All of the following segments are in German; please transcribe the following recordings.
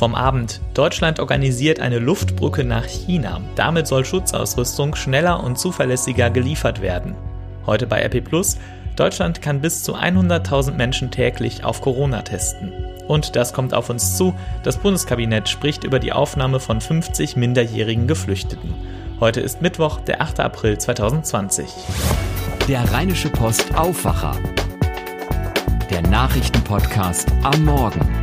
vom Abend. Deutschland organisiert eine Luftbrücke nach China. Damit soll Schutzausrüstung schneller und zuverlässiger geliefert werden. Heute bei RP Plus. Deutschland kann bis zu 100.000 Menschen täglich auf Corona testen. Und das kommt auf uns zu. Das Bundeskabinett spricht über die Aufnahme von 50 minderjährigen Geflüchteten. Heute ist Mittwoch, der 8. April 2020. Der Rheinische Post Aufwacher. Der Nachrichtenpodcast am Morgen.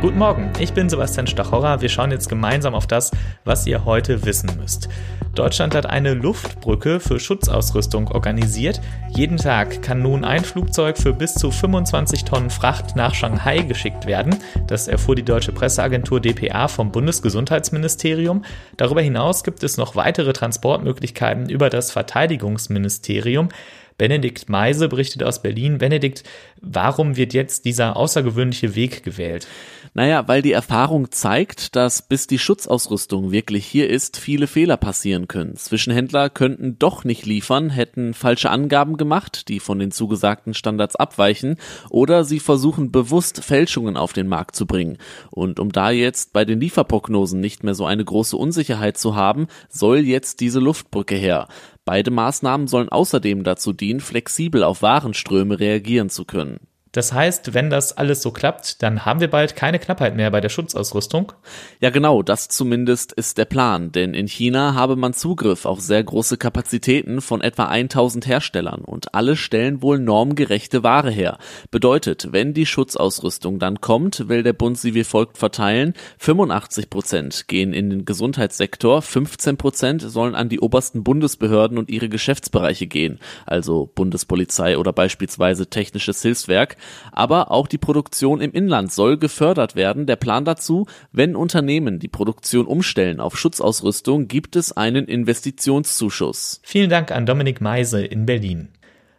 Guten Morgen, ich bin Sebastian Stachorra. Wir schauen jetzt gemeinsam auf das, was ihr heute wissen müsst. Deutschland hat eine Luftbrücke für Schutzausrüstung organisiert. Jeden Tag kann nun ein Flugzeug für bis zu 25 Tonnen Fracht nach Shanghai geschickt werden. Das erfuhr die deutsche Presseagentur dpa vom Bundesgesundheitsministerium. Darüber hinaus gibt es noch weitere Transportmöglichkeiten über das Verteidigungsministerium. Benedikt Meise berichtet aus Berlin. Benedikt, warum wird jetzt dieser außergewöhnliche Weg gewählt? Naja, weil die Erfahrung zeigt, dass bis die Schutzausrüstung wirklich hier ist, viele Fehler passieren können. Zwischenhändler könnten doch nicht liefern, hätten falsche Angaben gemacht, die von den zugesagten Standards abweichen, oder sie versuchen bewusst Fälschungen auf den Markt zu bringen. Und um da jetzt bei den Lieferprognosen nicht mehr so eine große Unsicherheit zu haben, soll jetzt diese Luftbrücke her. Beide Maßnahmen sollen außerdem dazu dienen, flexibel auf Warenströme reagieren zu können. Das heißt, wenn das alles so klappt, dann haben wir bald keine Knappheit mehr bei der Schutzausrüstung? Ja, genau, das zumindest ist der Plan, denn in China habe man Zugriff auf sehr große Kapazitäten von etwa 1000 Herstellern und alle stellen wohl normgerechte Ware her. Bedeutet, wenn die Schutzausrüstung dann kommt, will der Bund sie wie folgt verteilen. 85 Prozent gehen in den Gesundheitssektor, 15 Prozent sollen an die obersten Bundesbehörden und ihre Geschäftsbereiche gehen, also Bundespolizei oder beispielsweise technisches Hilfswerk. Aber auch die Produktion im Inland soll gefördert werden. Der Plan dazu, wenn Unternehmen die Produktion umstellen auf Schutzausrüstung, gibt es einen Investitionszuschuss. Vielen Dank an Dominik Meise in Berlin.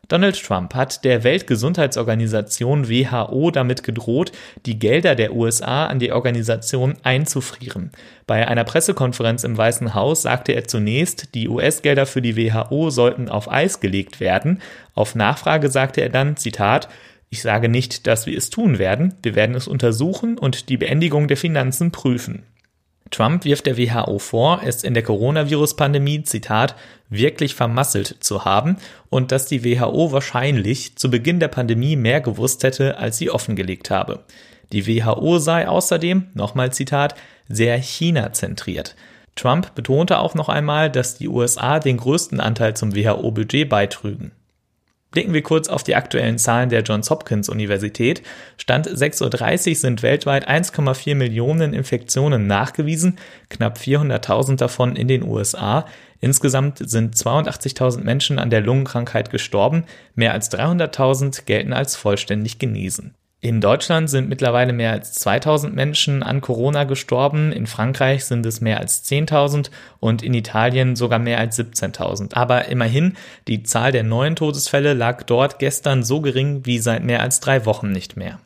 Donald Trump hat der Weltgesundheitsorganisation WHO damit gedroht, die Gelder der USA an die Organisation einzufrieren. Bei einer Pressekonferenz im Weißen Haus sagte er zunächst, die US-Gelder für die WHO sollten auf Eis gelegt werden. Auf Nachfrage sagte er dann, Zitat, ich sage nicht, dass wir es tun werden, wir werden es untersuchen und die Beendigung der Finanzen prüfen. Trump wirft der WHO vor, es in der Coronavirus-Pandemie, Zitat, wirklich vermasselt zu haben und dass die WHO wahrscheinlich zu Beginn der Pandemie mehr gewusst hätte, als sie offengelegt habe. Die WHO sei außerdem, nochmal Zitat, sehr China-zentriert. Trump betonte auch noch einmal, dass die USA den größten Anteil zum WHO-Budget beitrügen. Blicken wir kurz auf die aktuellen Zahlen der Johns Hopkins Universität. Stand 6.30 Uhr sind weltweit 1,4 Millionen Infektionen nachgewiesen, knapp 400.000 davon in den USA. Insgesamt sind 82.000 Menschen an der Lungenkrankheit gestorben, mehr als 300.000 gelten als vollständig genesen. In Deutschland sind mittlerweile mehr als 2000 Menschen an Corona gestorben, in Frankreich sind es mehr als 10.000 und in Italien sogar mehr als 17.000. Aber immerhin, die Zahl der neuen Todesfälle lag dort gestern so gering wie seit mehr als drei Wochen nicht mehr.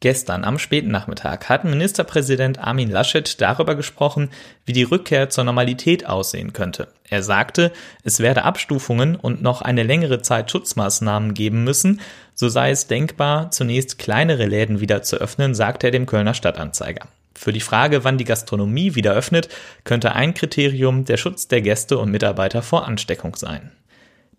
Gestern am späten Nachmittag hat Ministerpräsident Armin Laschet darüber gesprochen, wie die Rückkehr zur Normalität aussehen könnte. Er sagte, es werde Abstufungen und noch eine längere Zeit Schutzmaßnahmen geben müssen, so sei es denkbar, zunächst kleinere Läden wieder zu öffnen, sagte er dem Kölner Stadtanzeiger. Für die Frage, wann die Gastronomie wieder öffnet, könnte ein Kriterium der Schutz der Gäste und Mitarbeiter vor Ansteckung sein.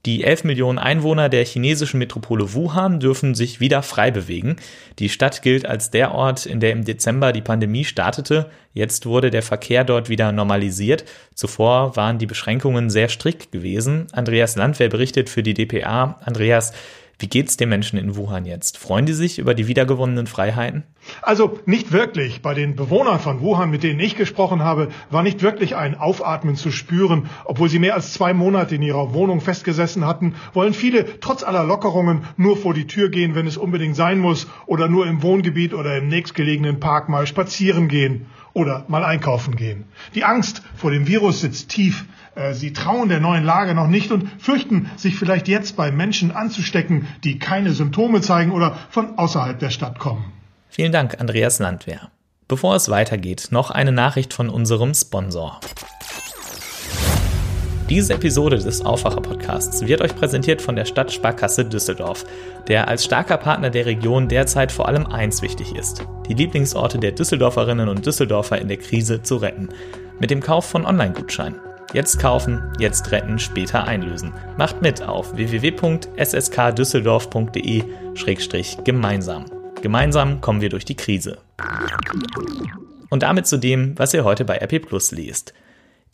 Die 11 Millionen Einwohner der chinesischen Metropole Wuhan dürfen sich wieder frei bewegen. Die Stadt gilt als der Ort, in der im Dezember die Pandemie startete. Jetzt wurde der Verkehr dort wieder normalisiert. Zuvor waren die Beschränkungen sehr strikt gewesen. Andreas Landwehr berichtet für die DPA. Andreas, wie geht's den Menschen in Wuhan jetzt? Freuen die sich über die wiedergewonnenen Freiheiten? Also nicht wirklich. Bei den Bewohnern von Wuhan, mit denen ich gesprochen habe, war nicht wirklich ein Aufatmen zu spüren. Obwohl sie mehr als zwei Monate in ihrer Wohnung festgesessen hatten, wollen viele trotz aller Lockerungen nur vor die Tür gehen, wenn es unbedingt sein muss, oder nur im Wohngebiet oder im nächstgelegenen Park mal spazieren gehen oder mal einkaufen gehen. Die Angst vor dem Virus sitzt tief äh, sie trauen der neuen Lage noch nicht und fürchten, sich vielleicht jetzt bei Menschen anzustecken, die keine Symptome zeigen oder von außerhalb der Stadt kommen. Vielen Dank, Andreas Landwehr. Bevor es weitergeht, noch eine Nachricht von unserem Sponsor. Diese Episode des Aufwacher-Podcasts wird euch präsentiert von der Stadtsparkasse Düsseldorf, der als starker Partner der Region derzeit vor allem eins wichtig ist: die Lieblingsorte der Düsseldorferinnen und Düsseldorfer in der Krise zu retten. Mit dem Kauf von Online-Gutscheinen. Jetzt kaufen, jetzt retten, später einlösen. Macht mit auf www.sskdüsseldorf.de-gemeinsam. Gemeinsam kommen wir durch die Krise. Und damit zu dem, was ihr heute bei RP Plus liest.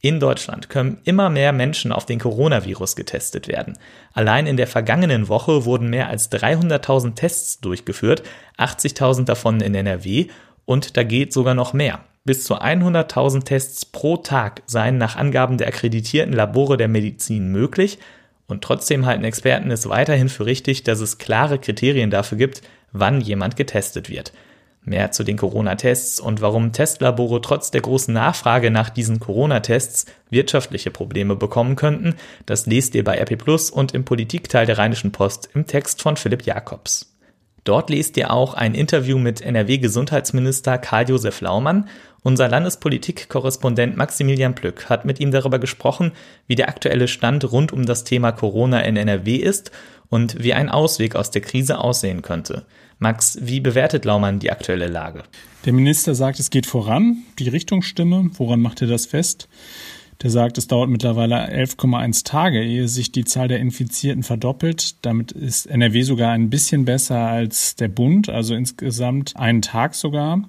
In Deutschland können immer mehr Menschen auf den Coronavirus getestet werden. Allein in der vergangenen Woche wurden mehr als 300.000 Tests durchgeführt, 80.000 davon in NRW und da geht sogar noch mehr. Bis zu 100.000 Tests pro Tag seien nach Angaben der akkreditierten Labore der Medizin möglich und trotzdem halten Experten es weiterhin für richtig, dass es klare Kriterien dafür gibt, wann jemand getestet wird. Mehr zu den Corona-Tests und warum Testlabore trotz der großen Nachfrage nach diesen Corona-Tests wirtschaftliche Probleme bekommen könnten, das lest ihr bei RP Plus und im Politikteil der Rheinischen Post im Text von Philipp Jakobs. Dort lest ihr auch ein Interview mit NRW-Gesundheitsminister Karl-Josef Laumann. Unser Landespolitik-Korrespondent Maximilian Plück hat mit ihm darüber gesprochen, wie der aktuelle Stand rund um das Thema Corona in NRW ist und wie ein Ausweg aus der Krise aussehen könnte. Max, wie bewertet Laumann die aktuelle Lage? Der Minister sagt, es geht voran, die Richtung stimme. Woran macht er das fest? Der sagt, es dauert mittlerweile 11,1 Tage, ehe sich die Zahl der Infizierten verdoppelt. Damit ist NRW sogar ein bisschen besser als der Bund, also insgesamt einen Tag sogar.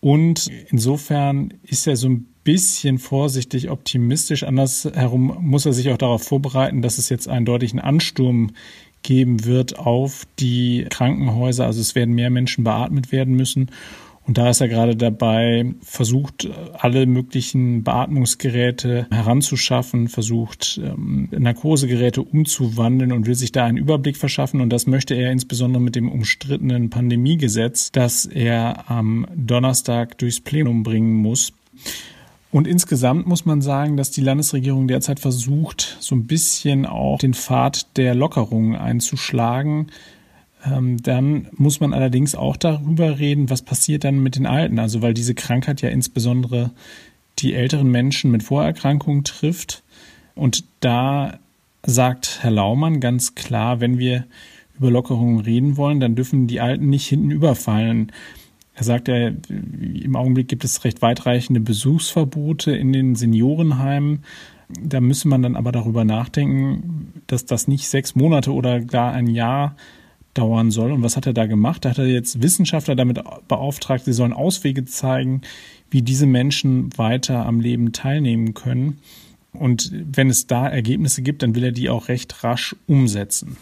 Und insofern ist er so ein bisschen vorsichtig optimistisch. Andersherum muss er sich auch darauf vorbereiten, dass es jetzt einen deutlichen Ansturm geben wird auf die Krankenhäuser. Also es werden mehr Menschen beatmet werden müssen. Und da ist er gerade dabei, versucht, alle möglichen Beatmungsgeräte heranzuschaffen, versucht, ähm, Narkosegeräte umzuwandeln und will sich da einen Überblick verschaffen. Und das möchte er insbesondere mit dem umstrittenen Pandemiegesetz, das er am Donnerstag durchs Plenum bringen muss. Und insgesamt muss man sagen, dass die Landesregierung derzeit versucht, so ein bisschen auch den Pfad der Lockerungen einzuschlagen. Ähm, dann muss man allerdings auch darüber reden, was passiert dann mit den Alten. Also weil diese Krankheit ja insbesondere die älteren Menschen mit Vorerkrankungen trifft. Und da sagt Herr Laumann ganz klar, wenn wir über Lockerungen reden wollen, dann dürfen die Alten nicht hinten überfallen. Er sagt ja, im Augenblick gibt es recht weitreichende Besuchsverbote in den Seniorenheimen. Da müsse man dann aber darüber nachdenken, dass das nicht sechs Monate oder gar ein Jahr dauern soll. Und was hat er da gemacht? Da hat er jetzt Wissenschaftler damit beauftragt, sie sollen Auswege zeigen, wie diese Menschen weiter am Leben teilnehmen können. Und wenn es da Ergebnisse gibt, dann will er die auch recht rasch umsetzen.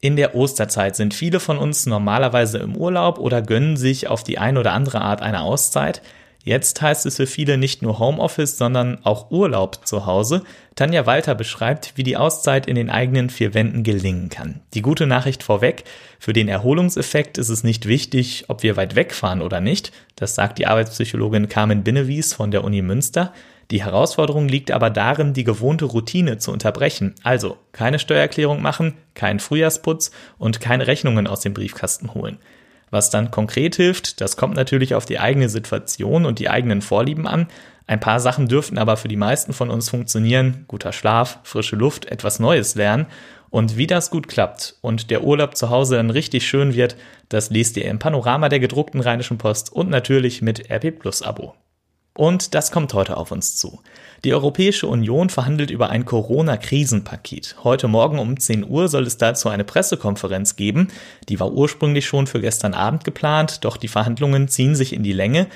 In der Osterzeit sind viele von uns normalerweise im Urlaub oder gönnen sich auf die eine oder andere Art eine Auszeit. Jetzt heißt es für viele nicht nur Homeoffice, sondern auch Urlaub zu Hause. Tanja Walter beschreibt, wie die Auszeit in den eigenen vier Wänden gelingen kann. Die gute Nachricht vorweg, für den Erholungseffekt ist es nicht wichtig, ob wir weit wegfahren oder nicht. Das sagt die Arbeitspsychologin Carmen Binnewies von der Uni Münster. Die Herausforderung liegt aber darin, die gewohnte Routine zu unterbrechen. Also keine Steuererklärung machen, keinen Frühjahrsputz und keine Rechnungen aus dem Briefkasten holen. Was dann konkret hilft, das kommt natürlich auf die eigene Situation und die eigenen Vorlieben an. Ein paar Sachen dürften aber für die meisten von uns funktionieren. Guter Schlaf, frische Luft, etwas Neues lernen. Und wie das gut klappt und der Urlaub zu Hause dann richtig schön wird, das lest ihr im Panorama der gedruckten Rheinischen Post und natürlich mit RP Plus Abo. Und das kommt heute auf uns zu. Die Europäische Union verhandelt über ein Corona-Krisenpaket. Heute Morgen um 10 Uhr soll es dazu eine Pressekonferenz geben. Die war ursprünglich schon für gestern Abend geplant, doch die Verhandlungen ziehen sich in die Länge.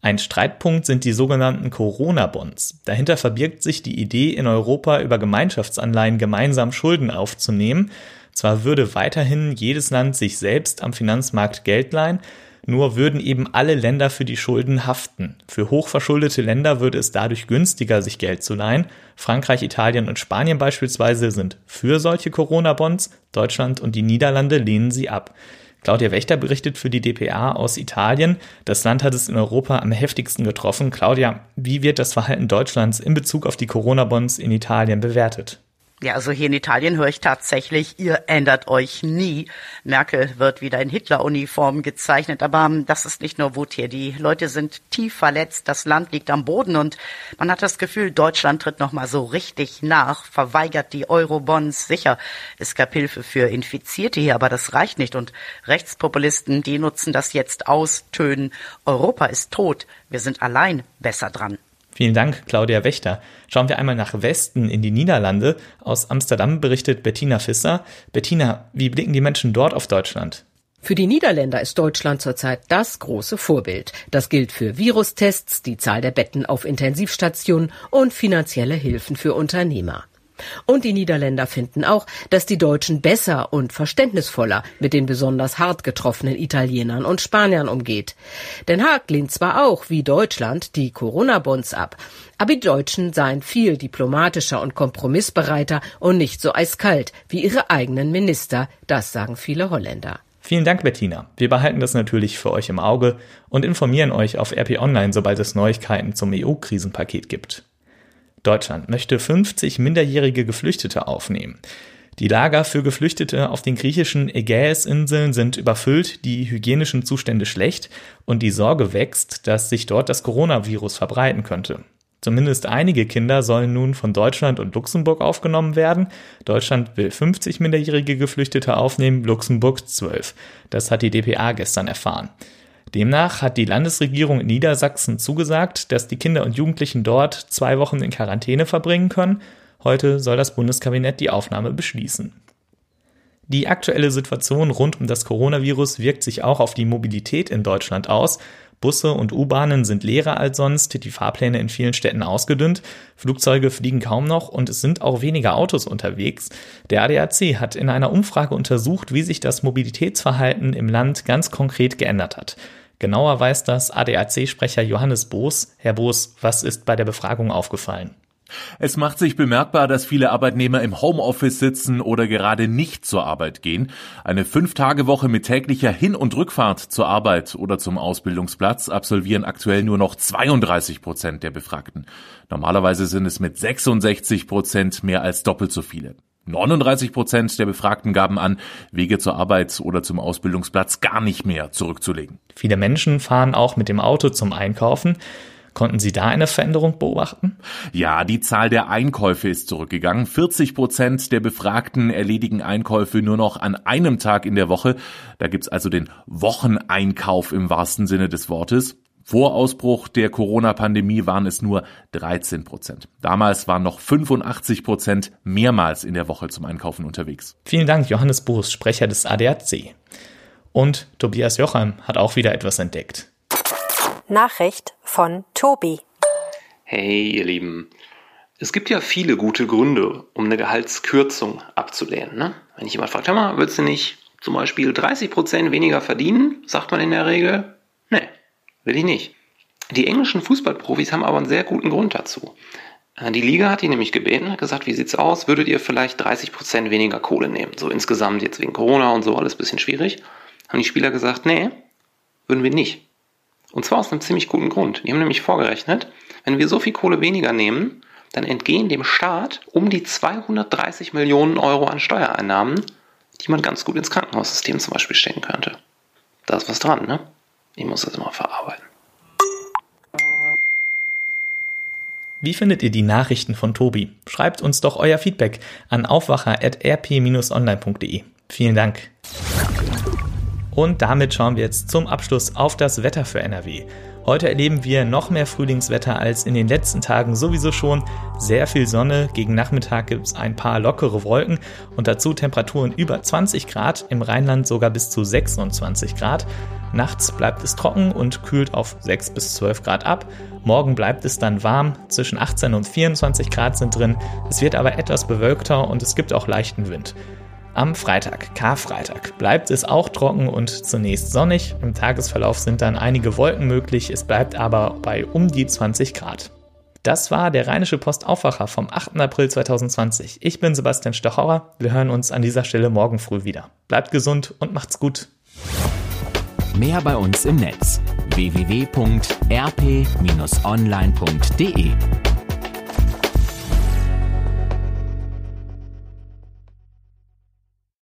Ein Streitpunkt sind die sogenannten Corona-Bonds. Dahinter verbirgt sich die Idee, in Europa über Gemeinschaftsanleihen gemeinsam Schulden aufzunehmen. Zwar würde weiterhin jedes Land sich selbst am Finanzmarkt Geld leihen, nur würden eben alle Länder für die Schulden haften. Für hochverschuldete Länder würde es dadurch günstiger, sich Geld zu leihen. Frankreich, Italien und Spanien beispielsweise sind für solche Corona-Bonds, Deutschland und die Niederlande lehnen sie ab. Claudia Wächter berichtet für die DPA aus Italien. Das Land hat es in Europa am heftigsten getroffen. Claudia, wie wird das Verhalten Deutschlands in Bezug auf die Corona-Bonds in Italien bewertet? Ja, also hier in Italien höre ich tatsächlich, ihr ändert euch nie. Merkel wird wieder in Hitler-Uniform gezeichnet, aber ähm, das ist nicht nur Wut hier. Die Leute sind tief verletzt, das Land liegt am Boden und man hat das Gefühl, Deutschland tritt nochmal so richtig nach, verweigert die Eurobonds. Sicher, es gab Hilfe für Infizierte hier, aber das reicht nicht und Rechtspopulisten, die nutzen das jetzt aus, tönen, Europa ist tot, wir sind allein besser dran. Vielen Dank, Claudia Wächter. Schauen wir einmal nach Westen in die Niederlande. Aus Amsterdam berichtet Bettina Fisser. Bettina, wie blicken die Menschen dort auf Deutschland? Für die Niederländer ist Deutschland zurzeit das große Vorbild. Das gilt für Virustests, die Zahl der Betten auf Intensivstationen und finanzielle Hilfen für Unternehmer. Und die Niederländer finden auch, dass die Deutschen besser und verständnisvoller mit den besonders hart getroffenen Italienern und Spaniern umgeht. Den Haag lehnt zwar auch, wie Deutschland, die Corona-Bonds ab, aber die Deutschen seien viel diplomatischer und kompromissbereiter und nicht so eiskalt wie ihre eigenen Minister, das sagen viele Holländer. Vielen Dank, Bettina. Wir behalten das natürlich für euch im Auge und informieren euch auf RP Online, sobald es Neuigkeiten zum EU-Krisenpaket gibt. Deutschland möchte 50 minderjährige Geflüchtete aufnehmen. Die Lager für Geflüchtete auf den griechischen Ägäisinseln sind überfüllt, die hygienischen Zustände schlecht und die Sorge wächst, dass sich dort das Coronavirus verbreiten könnte. Zumindest einige Kinder sollen nun von Deutschland und Luxemburg aufgenommen werden. Deutschland will 50 minderjährige Geflüchtete aufnehmen, Luxemburg 12. Das hat die DPA gestern erfahren. Demnach hat die Landesregierung in Niedersachsen zugesagt, dass die Kinder und Jugendlichen dort zwei Wochen in Quarantäne verbringen können. Heute soll das Bundeskabinett die Aufnahme beschließen. Die aktuelle Situation rund um das Coronavirus wirkt sich auch auf die Mobilität in Deutschland aus. Busse und U-Bahnen sind leerer als sonst, die Fahrpläne in vielen Städten ausgedünnt, Flugzeuge fliegen kaum noch und es sind auch weniger Autos unterwegs. Der ADAC hat in einer Umfrage untersucht, wie sich das Mobilitätsverhalten im Land ganz konkret geändert hat. Genauer weiß das ADAC-Sprecher Johannes Boos. Herr Boos, was ist bei der Befragung aufgefallen? Es macht sich bemerkbar, dass viele Arbeitnehmer im Homeoffice sitzen oder gerade nicht zur Arbeit gehen. Eine Fünf-Tage-Woche mit täglicher Hin- und Rückfahrt zur Arbeit oder zum Ausbildungsplatz absolvieren aktuell nur noch 32 Prozent der Befragten. Normalerweise sind es mit 66 Prozent mehr als doppelt so viele. 39 Prozent der Befragten gaben an, Wege zur Arbeit oder zum Ausbildungsplatz gar nicht mehr zurückzulegen. Viele Menschen fahren auch mit dem Auto zum Einkaufen. Konnten Sie da eine Veränderung beobachten? Ja, die Zahl der Einkäufe ist zurückgegangen. 40 Prozent der Befragten erledigen Einkäufe nur noch an einem Tag in der Woche. Da gibt's also den Wocheneinkauf im wahrsten Sinne des Wortes. Vor Ausbruch der Corona-Pandemie waren es nur 13 Prozent. Damals waren noch 85 Prozent mehrmals in der Woche zum Einkaufen unterwegs. Vielen Dank, Johannes Boos, Sprecher des ADAC. Und Tobias Jochheim hat auch wieder etwas entdeckt. Nachricht von Tobi. Hey, ihr Lieben. Es gibt ja viele gute Gründe, um eine Gehaltskürzung abzulehnen. Ne? Wenn ich jemand fragt, hör mal, willst du nicht zum Beispiel 30% weniger verdienen, sagt man in der Regel, nee, will ich nicht. Die englischen Fußballprofis haben aber einen sehr guten Grund dazu. Äh, die Liga hat die nämlich gebeten, hat gesagt, wie sieht's aus? Würdet ihr vielleicht 30% weniger Kohle nehmen? So insgesamt jetzt wegen Corona und so alles ein bisschen schwierig. Haben die Spieler gesagt, nee, würden wir nicht. Und zwar aus einem ziemlich guten Grund. Die haben nämlich vorgerechnet, wenn wir so viel Kohle weniger nehmen, dann entgehen dem Staat um die 230 Millionen Euro an Steuereinnahmen, die man ganz gut ins Krankenhaussystem zum Beispiel stecken könnte. Da ist was dran, ne? Ich muss das immer verarbeiten. Wie findet ihr die Nachrichten von Tobi? Schreibt uns doch euer Feedback an aufwacher.rp-online.de. Vielen Dank. Und damit schauen wir jetzt zum Abschluss auf das Wetter für NRW. Heute erleben wir noch mehr Frühlingswetter als in den letzten Tagen sowieso schon. Sehr viel Sonne, gegen Nachmittag gibt es ein paar lockere Wolken und dazu Temperaturen über 20 Grad, im Rheinland sogar bis zu 26 Grad. Nachts bleibt es trocken und kühlt auf 6 bis 12 Grad ab. Morgen bleibt es dann warm, zwischen 18 und 24 Grad sind drin. Es wird aber etwas bewölkter und es gibt auch leichten Wind. Am Freitag, Karfreitag, bleibt es auch trocken und zunächst sonnig. Im Tagesverlauf sind dann einige Wolken möglich, es bleibt aber bei um die 20 Grad. Das war der Rheinische Post Aufwacher vom 8. April 2020. Ich bin Sebastian Stochauer. Wir hören uns an dieser Stelle morgen früh wieder. Bleibt gesund und macht's gut. Mehr bei uns im Netz www.rp-online.de